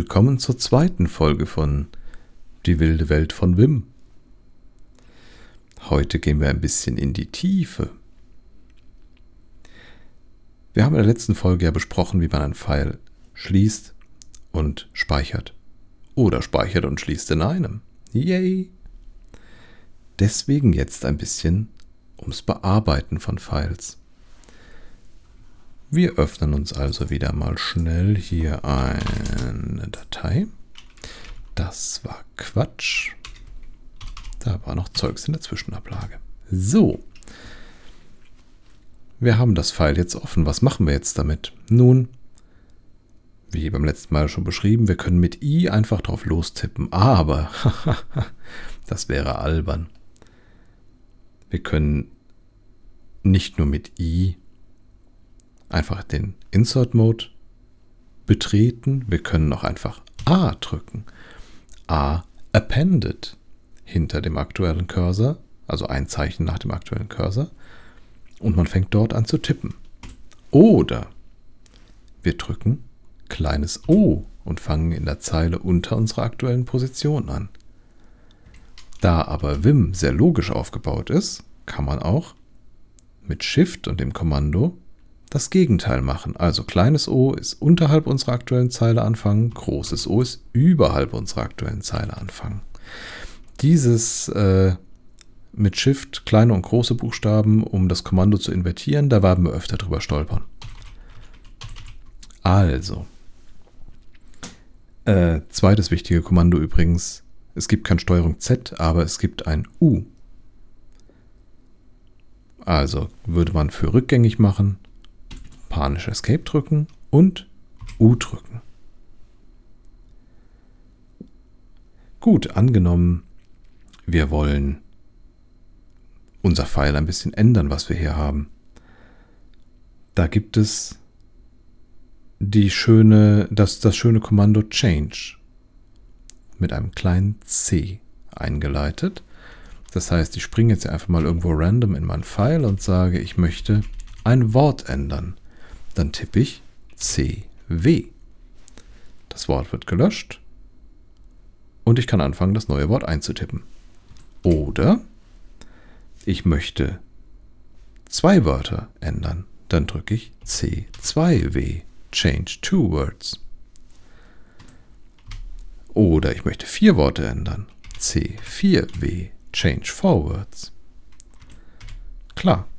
Willkommen zur zweiten Folge von Die wilde Welt von Wim. Heute gehen wir ein bisschen in die Tiefe. Wir haben in der letzten Folge ja besprochen, wie man ein Pfeil schließt und speichert. Oder speichert und schließt in einem. Yay! Deswegen jetzt ein bisschen ums Bearbeiten von Files. Wir öffnen uns also wieder mal schnell hier eine Datei. Das war Quatsch. Da war noch Zeugs in der Zwischenablage. So. Wir haben das File jetzt offen. Was machen wir jetzt damit? Nun, wie beim letzten Mal schon beschrieben, wir können mit i einfach drauf lostippen. Aber, das wäre albern. Wir können nicht nur mit i einfach den Insert Mode betreten. Wir können auch einfach A drücken. A appended hinter dem aktuellen Cursor, also ein Zeichen nach dem aktuellen Cursor. Und man fängt dort an zu tippen. Oder wir drücken kleines O und fangen in der Zeile unter unserer aktuellen Position an. Da aber Vim sehr logisch aufgebaut ist, kann man auch mit Shift und dem Kommando das Gegenteil machen. Also kleines o ist unterhalb unserer aktuellen Zeile anfangen, großes O ist überhalb unserer aktuellen Zeile anfangen. Dieses äh, mit Shift kleine und große Buchstaben, um das Kommando zu invertieren, da werden wir öfter drüber stolpern. Also, äh, zweites wichtige Kommando übrigens, es gibt kein Steuerung Z, aber es gibt ein U. Also würde man für rückgängig machen, panisch Escape drücken und U drücken. Gut, angenommen, wir wollen unser Pfeil ein bisschen ändern, was wir hier haben. Da gibt es die schöne, das, das schöne Kommando Change mit einem kleinen C eingeleitet. Das heißt, ich springe jetzt einfach mal irgendwo random in mein Pfeil und sage, ich möchte ein Wort ändern. Dann tippe ich CW. Das Wort wird gelöscht und ich kann anfangen, das neue Wort einzutippen. Oder ich möchte zwei Wörter ändern. Dann drücke ich C2W, Change Two Words. Oder ich möchte vier Worte ändern. C4W, Change Four Words. Klar,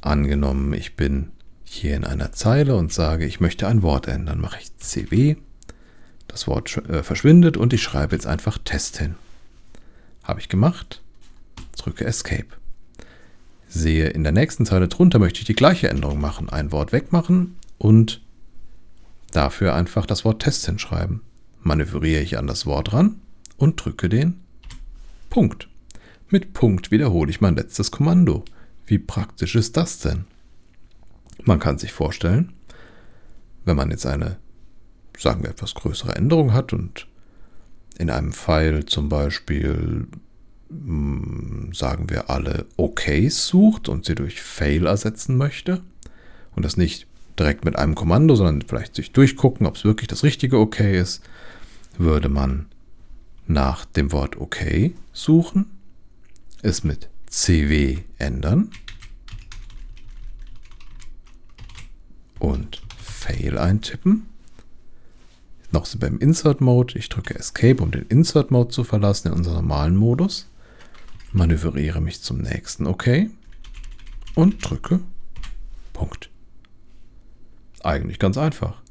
Angenommen, ich bin hier in einer Zeile und sage, ich möchte ein Wort ändern, mache ich CW, das Wort äh, verschwindet und ich schreibe jetzt einfach Test hin. Habe ich gemacht, drücke Escape. Sehe in der nächsten Zeile drunter möchte ich die gleiche Änderung machen, ein Wort wegmachen und dafür einfach das Wort Test hinschreiben. Manövriere ich an das Wort ran und drücke den Punkt. Mit Punkt wiederhole ich mein letztes Kommando. Wie praktisch ist das denn? Man kann sich vorstellen, wenn man jetzt eine, sagen wir, etwas größere Änderung hat und in einem Pfeil zum Beispiel, hm, sagen wir, alle OKs sucht und sie durch Fail ersetzen möchte und das nicht direkt mit einem Kommando, sondern vielleicht sich durchgucken, ob es wirklich das richtige OK ist, würde man nach dem Wort OK suchen, es mit CW ändern und Fail eintippen. Noch sind wir im Insert Mode. Ich drücke Escape, um den Insert Mode zu verlassen in unserem normalen Modus. Manövriere mich zum nächsten OK und drücke Punkt. Eigentlich ganz einfach.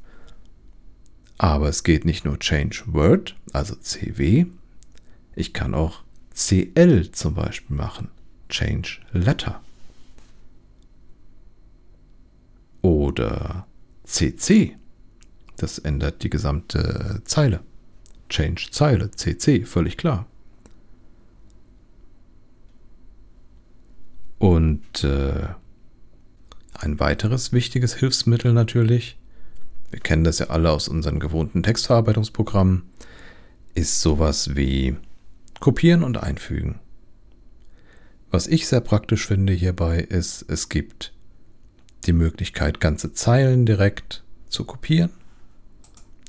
Aber es geht nicht nur Change Word, also CW. Ich kann auch CL zum Beispiel machen. Change Letter. Oder CC. Das ändert die gesamte Zeile. Change Zeile, CC, völlig klar. Und äh, ein weiteres wichtiges Hilfsmittel natürlich, wir kennen das ja alle aus unseren gewohnten Textverarbeitungsprogrammen, ist sowas wie Kopieren und Einfügen. Was ich sehr praktisch finde hierbei ist, es gibt die Möglichkeit, ganze Zeilen direkt zu kopieren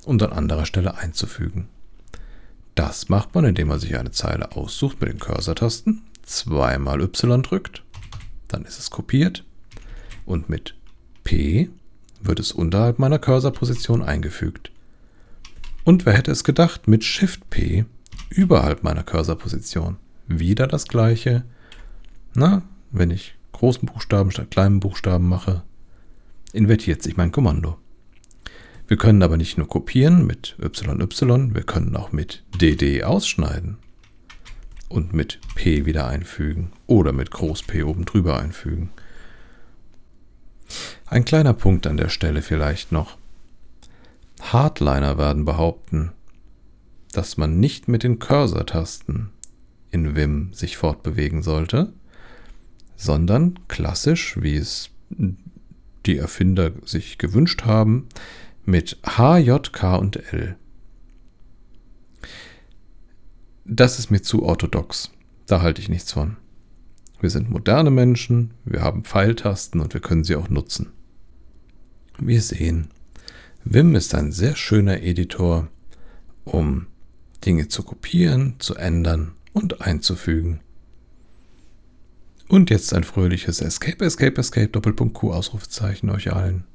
und an anderer Stelle einzufügen. Das macht man, indem man sich eine Zeile aussucht mit den Cursor-Tasten, zweimal Y drückt, dann ist es kopiert und mit P wird es unterhalb meiner Cursor-Position eingefügt. Und wer hätte es gedacht, mit Shift P überhalb meiner Cursor-Position. Wieder das gleiche. Na, wenn ich großen Buchstaben statt kleinen Buchstaben mache, invertiert sich mein Kommando. Wir können aber nicht nur kopieren mit YY, wir können auch mit DD ausschneiden und mit P wieder einfügen oder mit Groß P oben drüber einfügen. Ein kleiner Punkt an der Stelle vielleicht noch. Hardliner werden behaupten, dass man nicht mit den Cursor-Tasten in Vim sich fortbewegen sollte, sondern klassisch, wie es die Erfinder sich gewünscht haben, mit H, J, K und L. Das ist mir zu orthodox. Da halte ich nichts von. Wir sind moderne Menschen, wir haben Pfeiltasten und wir können sie auch nutzen. Wir sehen, Vim ist ein sehr schöner Editor, um Dinge zu kopieren, zu ändern und einzufügen. Und jetzt ein fröhliches Escape, Escape, Escape, Doppelpunkt Q, Ausrufezeichen euch allen.